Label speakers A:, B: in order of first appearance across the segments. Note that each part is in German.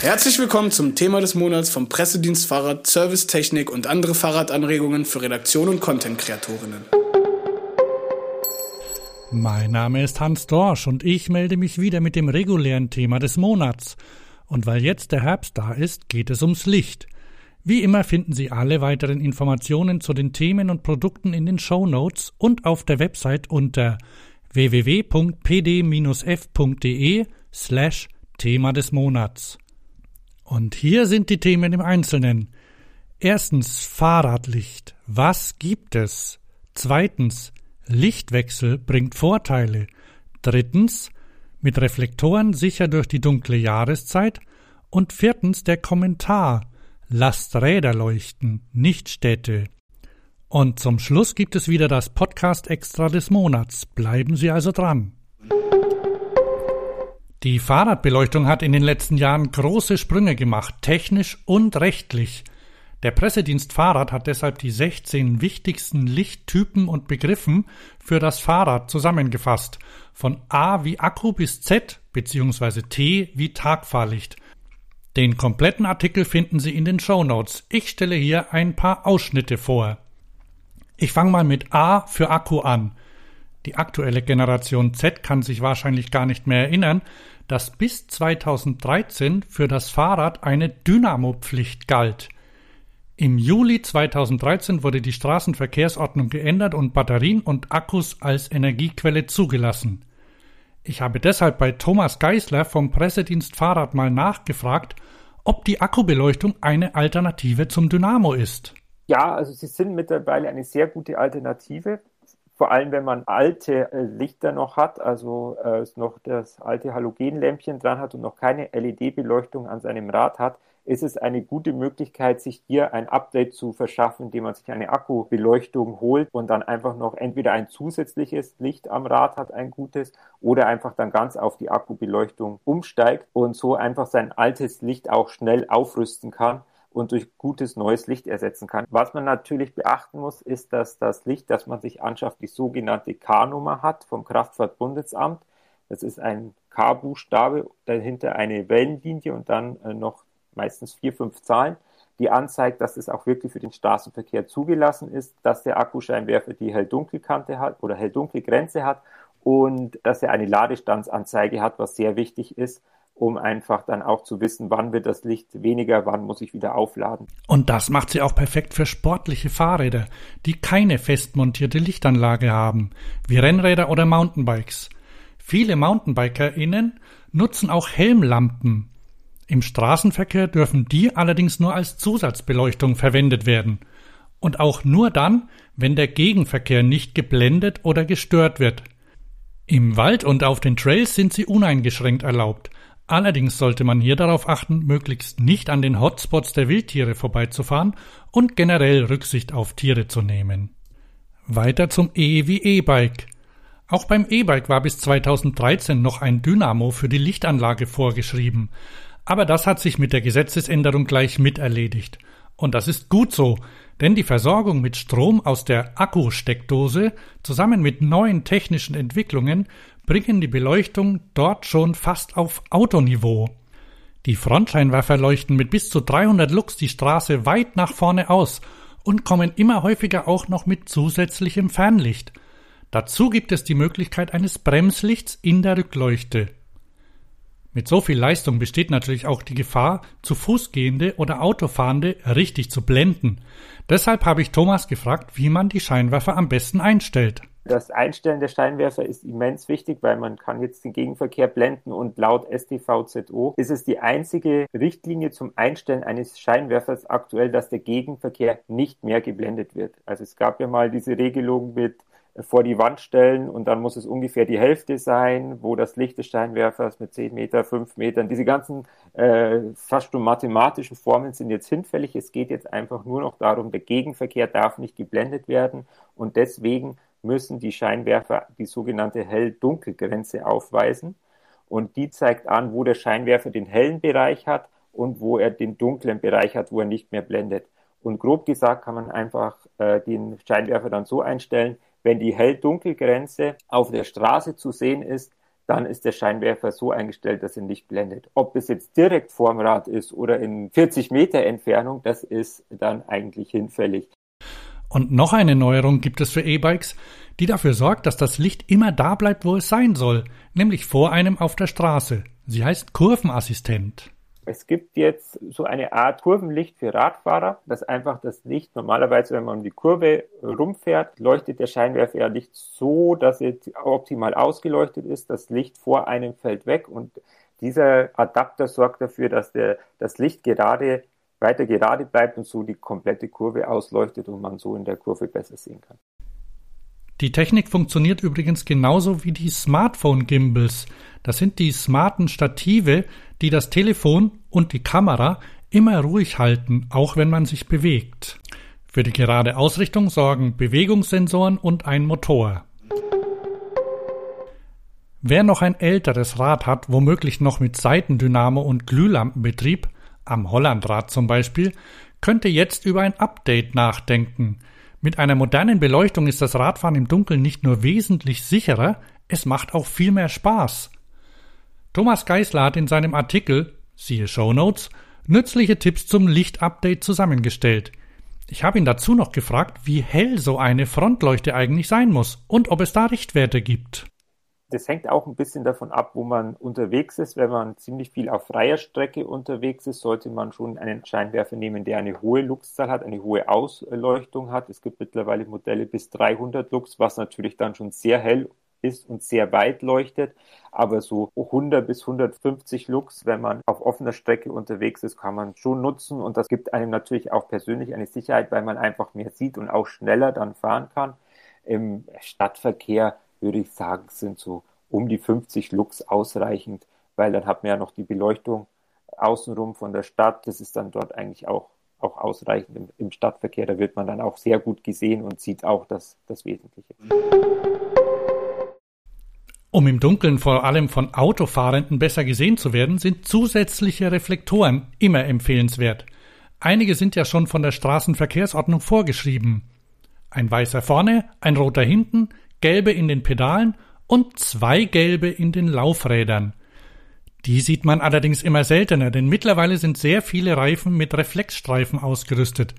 A: Herzlich willkommen zum Thema des Monats vom Pressedienst Fahrrad, Servicetechnik und andere Fahrradanregungen für Redaktion und Content-Kreatorinnen.
B: Mein Name ist Hans Dorsch und ich melde mich wieder mit dem regulären Thema des Monats. Und weil jetzt der Herbst da ist, geht es ums Licht. Wie immer finden Sie alle weiteren Informationen zu den Themen und Produkten in den Show Notes und auf der Website unter www.pd-f.de slash Thema des Monats. Und hier sind die Themen im Einzelnen. Erstens Fahrradlicht. Was gibt es? Zweitens Lichtwechsel bringt Vorteile. Drittens mit Reflektoren sicher durch die dunkle Jahreszeit. Und viertens der Kommentar. Lasst Räder leuchten, nicht Städte. Und zum Schluss gibt es wieder das Podcast Extra des Monats. Bleiben Sie also dran. Die Fahrradbeleuchtung hat in den letzten Jahren große Sprünge gemacht, technisch und rechtlich. Der Pressedienst Fahrrad hat deshalb die 16 wichtigsten Lichttypen und Begriffen für das Fahrrad zusammengefasst, von A wie Akku bis Z bzw. T wie Tagfahrlicht. Den kompletten Artikel finden Sie in den Show Notes. Ich stelle hier ein paar Ausschnitte vor. Ich fange mal mit A für Akku an. Die aktuelle Generation Z kann sich wahrscheinlich gar nicht mehr erinnern, dass bis 2013 für das Fahrrad eine Dynamopflicht galt. Im Juli 2013 wurde die Straßenverkehrsordnung geändert und Batterien und Akkus als Energiequelle zugelassen. Ich habe deshalb bei Thomas Geisler vom Pressedienst Fahrrad mal nachgefragt, ob die Akkubeleuchtung eine Alternative zum Dynamo ist.
C: Ja, also sie sind mittlerweile eine sehr gute Alternative vor allem wenn man alte äh, Lichter noch hat, also äh, noch das alte Halogenlämpchen dran hat und noch keine LED-Beleuchtung an seinem Rad hat, ist es eine gute Möglichkeit, sich hier ein Update zu verschaffen, indem man sich eine Akkubeleuchtung holt und dann einfach noch entweder ein zusätzliches Licht am Rad hat, ein gutes, oder einfach dann ganz auf die Akkubeleuchtung umsteigt und so einfach sein altes Licht auch schnell aufrüsten kann und durch gutes neues Licht ersetzen kann. Was man natürlich beachten muss, ist, dass das Licht, das man sich anschafft, die sogenannte K-Nummer hat vom Kraftfahrtbundesamt. Das ist ein K-Buchstabe, dahinter eine Wellenlinie und dann äh, noch meistens vier, fünf Zahlen, die anzeigt, dass es auch wirklich für den Straßenverkehr zugelassen ist, dass der Akkuscheinwerfer die Hell-Dunkel-Kante hat oder Hell-Dunkel-Grenze hat und dass er eine Ladestandsanzeige hat, was sehr wichtig ist, um einfach dann auch zu wissen, wann wird das Licht weniger, wann muss ich wieder aufladen.
B: Und das macht sie auch perfekt für sportliche Fahrräder, die keine fest montierte Lichtanlage haben, wie Rennräder oder Mountainbikes. Viele MountainbikerInnen nutzen auch Helmlampen. Im Straßenverkehr dürfen die allerdings nur als Zusatzbeleuchtung verwendet werden. Und auch nur dann, wenn der Gegenverkehr nicht geblendet oder gestört wird. Im Wald und auf den Trails sind sie uneingeschränkt erlaubt, Allerdings sollte man hier darauf achten, möglichst nicht an den Hotspots der Wildtiere vorbeizufahren und generell Rücksicht auf Tiere zu nehmen. Weiter zum E wie E-Bike. Auch beim E-Bike war bis 2013 noch ein Dynamo für die Lichtanlage vorgeschrieben, aber das hat sich mit der Gesetzesänderung gleich mit erledigt. Und das ist gut so, denn die Versorgung mit Strom aus der Akkusteckdose zusammen mit neuen technischen Entwicklungen bringen die Beleuchtung dort schon fast auf Autoniveau. Die Frontscheinwerfer leuchten mit bis zu 300 Lux die Straße weit nach vorne aus und kommen immer häufiger auch noch mit zusätzlichem Fernlicht. Dazu gibt es die Möglichkeit eines Bremslichts in der Rückleuchte. Mit so viel Leistung besteht natürlich auch die Gefahr, zu Fußgehende oder Autofahrende richtig zu blenden. Deshalb habe ich Thomas gefragt, wie man die Scheinwerfer am besten einstellt.
C: Das Einstellen der Scheinwerfer ist immens wichtig, weil man kann jetzt den Gegenverkehr blenden und laut STVZO ist es die einzige Richtlinie zum Einstellen eines Scheinwerfers aktuell, dass der Gegenverkehr nicht mehr geblendet wird. Also es gab ja mal diese Regelung mit vor die Wand stellen und dann muss es ungefähr die Hälfte sein, wo das Licht des Scheinwerfers mit 10 Meter, 5 Metern, diese ganzen äh, fast schon mathematischen Formeln sind jetzt hinfällig. Es geht jetzt einfach nur noch darum, der Gegenverkehr darf nicht geblendet werden und deswegen müssen die Scheinwerfer die sogenannte Hell-Dunkel-Grenze aufweisen. Und die zeigt an, wo der Scheinwerfer den hellen Bereich hat und wo er den dunklen Bereich hat, wo er nicht mehr blendet. Und grob gesagt kann man einfach äh, den Scheinwerfer dann so einstellen, wenn die Hell-Dunkel-Grenze auf der Straße zu sehen ist, dann ist der Scheinwerfer so eingestellt, dass er nicht blendet. Ob es jetzt direkt vorm Rad ist oder in 40 Meter Entfernung, das ist dann eigentlich hinfällig.
B: Und noch eine Neuerung gibt es für E-Bikes, die dafür sorgt, dass das Licht immer da bleibt, wo es sein soll, nämlich vor einem auf der Straße. Sie heißt Kurvenassistent.
C: Es gibt jetzt so eine Art Kurvenlicht für Radfahrer, dass einfach das Licht normalerweise, wenn man um die Kurve rumfährt, leuchtet der Scheinwerfer ja nicht so, dass er optimal ausgeleuchtet ist. Das Licht vor einem fällt weg und dieser Adapter sorgt dafür, dass der, das Licht gerade weiter gerade bleibt und so die komplette Kurve ausleuchtet und man so in der Kurve besser sehen kann.
B: Die Technik funktioniert übrigens genauso wie die Smartphone-Gimbals. Das sind die smarten Stative, die das Telefon und die Kamera immer ruhig halten, auch wenn man sich bewegt. Für die gerade Ausrichtung sorgen Bewegungssensoren und ein Motor. Wer noch ein älteres Rad hat, womöglich noch mit Seitendynamo und Glühlampenbetrieb, am Hollandrad zum Beispiel, könnte jetzt über ein Update nachdenken. Mit einer modernen Beleuchtung ist das Radfahren im Dunkeln nicht nur wesentlich sicherer, es macht auch viel mehr Spaß. Thomas Geisler hat in seinem Artikel, siehe Show Notes, nützliche Tipps zum Lichtupdate zusammengestellt. Ich habe ihn dazu noch gefragt, wie hell so eine Frontleuchte eigentlich sein muss und ob es da Richtwerte gibt.
C: Das hängt auch ein bisschen davon ab, wo man unterwegs ist. Wenn man ziemlich viel auf freier Strecke unterwegs ist, sollte man schon einen Scheinwerfer nehmen, der eine hohe Luxzahl hat, eine hohe Ausleuchtung hat. Es gibt mittlerweile Modelle bis 300 Lux, was natürlich dann schon sehr hell ist und sehr weit leuchtet. Aber so 100 bis 150 Lux, wenn man auf offener Strecke unterwegs ist, kann man schon nutzen. Und das gibt einem natürlich auch persönlich eine Sicherheit, weil man einfach mehr sieht und auch schneller dann fahren kann. Im Stadtverkehr würde ich sagen, sind so um die 50 Lux ausreichend, weil dann hat man ja noch die Beleuchtung außenrum von der Stadt. Das ist dann dort eigentlich auch, auch ausreichend im, Stadtverkehr. Da wird man dann auch sehr gut gesehen und sieht auch das, das Wesentliche.
B: Um im Dunkeln vor allem von Autofahrenden besser gesehen zu werden, sind zusätzliche Reflektoren immer empfehlenswert. Einige sind ja schon von der Straßenverkehrsordnung vorgeschrieben. Ein weißer vorne, ein roter hinten, gelbe in den Pedalen und zwei gelbe in den Laufrädern. Die sieht man allerdings immer seltener, denn mittlerweile sind sehr viele Reifen mit Reflexstreifen ausgerüstet.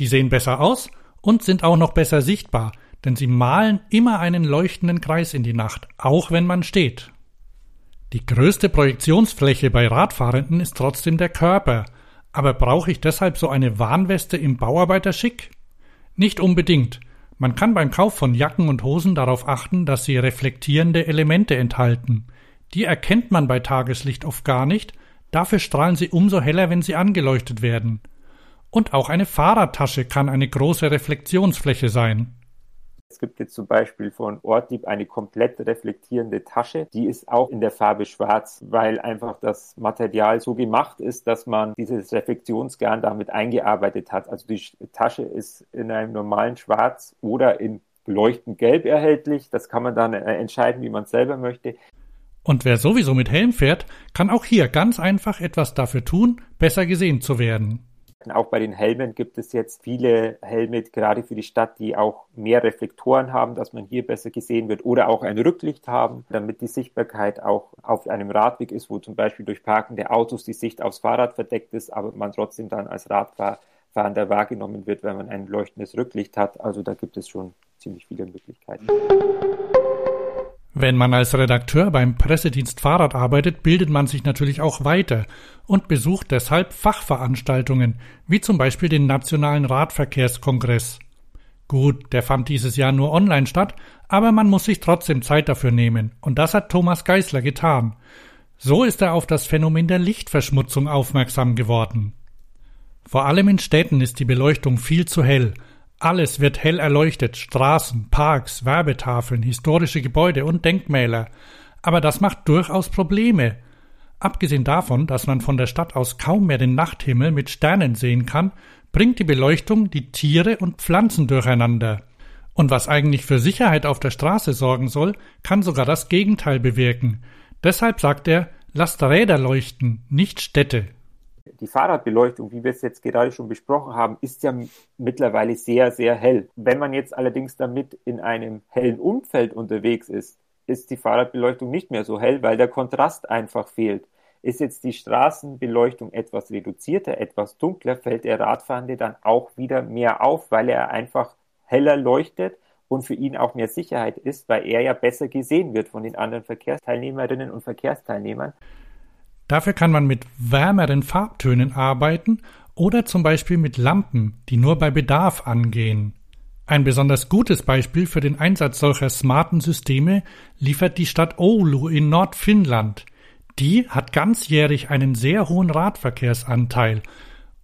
B: Die sehen besser aus und sind auch noch besser sichtbar, denn sie malen immer einen leuchtenden Kreis in die Nacht, auch wenn man steht. Die größte Projektionsfläche bei Radfahrenden ist trotzdem der Körper, aber brauche ich deshalb so eine Warnweste im Bauarbeiterschick? Nicht unbedingt. Man kann beim Kauf von Jacken und Hosen darauf achten, dass sie reflektierende Elemente enthalten. Die erkennt man bei Tageslicht oft gar nicht, dafür strahlen sie umso heller, wenn sie angeleuchtet werden. Und auch eine Fahrradtasche kann eine große Reflexionsfläche sein.
C: Es gibt jetzt zum Beispiel von Ortlieb eine komplett reflektierende Tasche. Die ist auch in der Farbe schwarz, weil einfach das Material so gemacht ist, dass man dieses Reflektionsgarn damit eingearbeitet hat. Also die Tasche ist in einem normalen Schwarz oder in leuchtend gelb erhältlich. Das kann man dann äh, entscheiden, wie man es selber möchte.
B: Und wer sowieso mit Helm fährt, kann auch hier ganz einfach etwas dafür tun, besser gesehen zu werden.
C: Auch bei den Helmen gibt es jetzt viele Helme, gerade für die Stadt, die auch mehr Reflektoren haben, dass man hier besser gesehen wird oder auch ein Rücklicht haben, damit die Sichtbarkeit auch auf einem Radweg ist, wo zum Beispiel durch parkende Autos die Sicht aufs Fahrrad verdeckt ist, aber man trotzdem dann als Radfahrender wahrgenommen wird, wenn man ein leuchtendes Rücklicht hat. Also da gibt es schon ziemlich viele Möglichkeiten.
B: Wenn man als Redakteur beim Pressedienst Fahrrad arbeitet, bildet man sich natürlich auch weiter und besucht deshalb Fachveranstaltungen, wie zum Beispiel den Nationalen Radverkehrskongress. Gut, der fand dieses Jahr nur online statt, aber man muss sich trotzdem Zeit dafür nehmen, und das hat Thomas Geisler getan. So ist er auf das Phänomen der Lichtverschmutzung aufmerksam geworden. Vor allem in Städten ist die Beleuchtung viel zu hell, alles wird hell erleuchtet, Straßen, Parks, Werbetafeln, historische Gebäude und Denkmäler. Aber das macht durchaus Probleme. Abgesehen davon, dass man von der Stadt aus kaum mehr den Nachthimmel mit Sternen sehen kann, bringt die Beleuchtung die Tiere und Pflanzen durcheinander. Und was eigentlich für Sicherheit auf der Straße sorgen soll, kann sogar das Gegenteil bewirken. Deshalb sagt er, lasst Räder leuchten, nicht Städte
C: die Fahrradbeleuchtung, wie wir es jetzt gerade schon besprochen haben, ist ja mittlerweile sehr, sehr hell. Wenn man jetzt allerdings damit in einem hellen Umfeld unterwegs ist, ist die Fahrradbeleuchtung nicht mehr so hell, weil der Kontrast einfach fehlt. Ist jetzt die Straßenbeleuchtung etwas reduzierter, etwas dunkler, fällt der Radfahrende dann auch wieder mehr auf, weil er einfach heller leuchtet und für ihn auch mehr Sicherheit ist, weil er ja besser gesehen wird von den anderen Verkehrsteilnehmerinnen und Verkehrsteilnehmern.
B: Dafür kann man mit wärmeren Farbtönen arbeiten oder zum Beispiel mit Lampen, die nur bei Bedarf angehen. Ein besonders gutes Beispiel für den Einsatz solcher smarten Systeme liefert die Stadt Oulu in Nordfinnland. Die hat ganzjährig einen sehr hohen Radverkehrsanteil.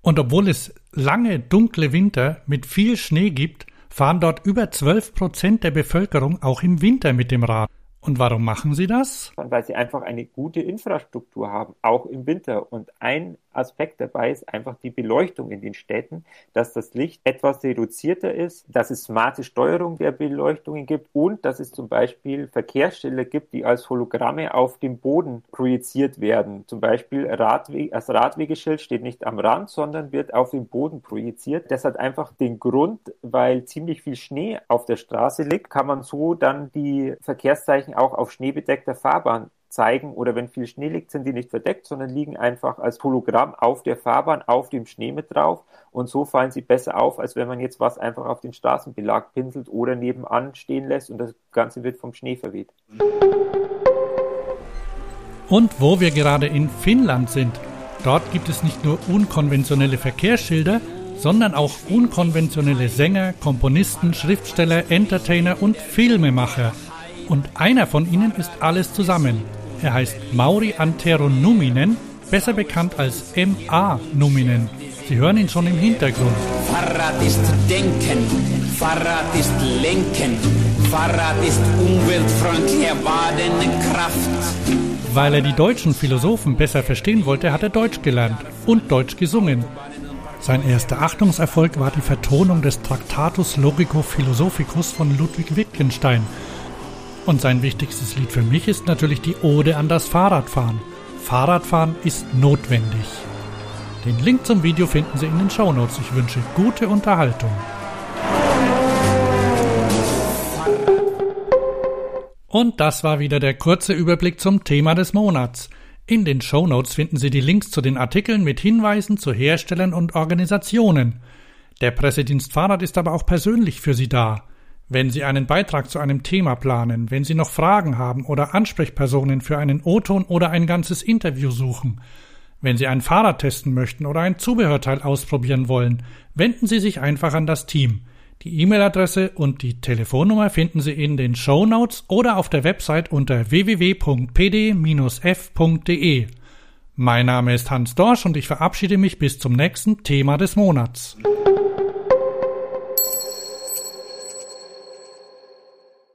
B: Und obwohl es lange dunkle Winter mit viel Schnee gibt, fahren dort über 12 Prozent der Bevölkerung auch im Winter mit dem Rad. Und warum machen sie das?
C: Weil sie einfach eine gute Infrastruktur haben, auch im Winter. Und ein Aspekt dabei ist einfach die Beleuchtung in den Städten, dass das Licht etwas reduzierter ist, dass es smarte Steuerung der Beleuchtungen gibt und dass es zum Beispiel Verkehrsschilder gibt, die als Hologramme auf dem Boden projiziert werden. Zum Beispiel Radweg, das Radwegeschild steht nicht am Rand, sondern wird auf dem Boden projiziert. Das hat einfach den Grund, weil ziemlich viel Schnee auf der Straße liegt, kann man so dann die Verkehrszeichen auch auf schneebedeckter Fahrbahn zeigen oder wenn viel Schnee liegt, sind die nicht verdeckt, sondern liegen einfach als Hologramm auf der Fahrbahn, auf dem Schnee mit drauf und so fallen sie besser auf, als wenn man jetzt was einfach auf den Straßenbelag pinselt oder nebenan stehen lässt und das Ganze wird vom Schnee verweht.
B: Und wo wir gerade in Finnland sind, dort gibt es nicht nur unkonventionelle Verkehrsschilder, sondern auch unkonventionelle Sänger, Komponisten, Schriftsteller, Entertainer und Filmemacher. Und einer von ihnen ist alles zusammen. Er heißt Mauri Antero Numinen, besser bekannt als MA Numinen. Sie hören ihn schon im Hintergrund.
D: Fahrrad ist Denken, Fahrrad ist Lenken, Fahrrad ist umweltfreundlich erwadene Kraft.
B: Weil er die deutschen Philosophen besser verstehen wollte, hat er Deutsch gelernt und Deutsch gesungen. Sein erster Achtungserfolg war die Vertonung des Tractatus Logico Philosophicus von Ludwig Wittgenstein – und sein wichtigstes Lied für mich ist natürlich die Ode an das Fahrradfahren. Fahrradfahren ist notwendig. Den Link zum Video finden Sie in den Shownotes. Ich wünsche gute Unterhaltung. Und das war wieder der kurze Überblick zum Thema des Monats. In den Shownotes finden Sie die Links zu den Artikeln mit Hinweisen zu Herstellern und Organisationen. Der Pressedienst Fahrrad ist aber auch persönlich für Sie da. Wenn Sie einen Beitrag zu einem Thema planen, wenn Sie noch Fragen haben oder Ansprechpersonen für einen O-Ton oder ein ganzes Interview suchen, wenn Sie ein Fahrrad testen möchten oder ein Zubehörteil ausprobieren wollen, wenden Sie sich einfach an das Team. Die E-Mail-Adresse und die Telefonnummer finden Sie in den Show Notes oder auf der Website unter www.pd-f.de. Mein Name ist Hans Dorsch und ich verabschiede mich bis zum nächsten Thema des Monats.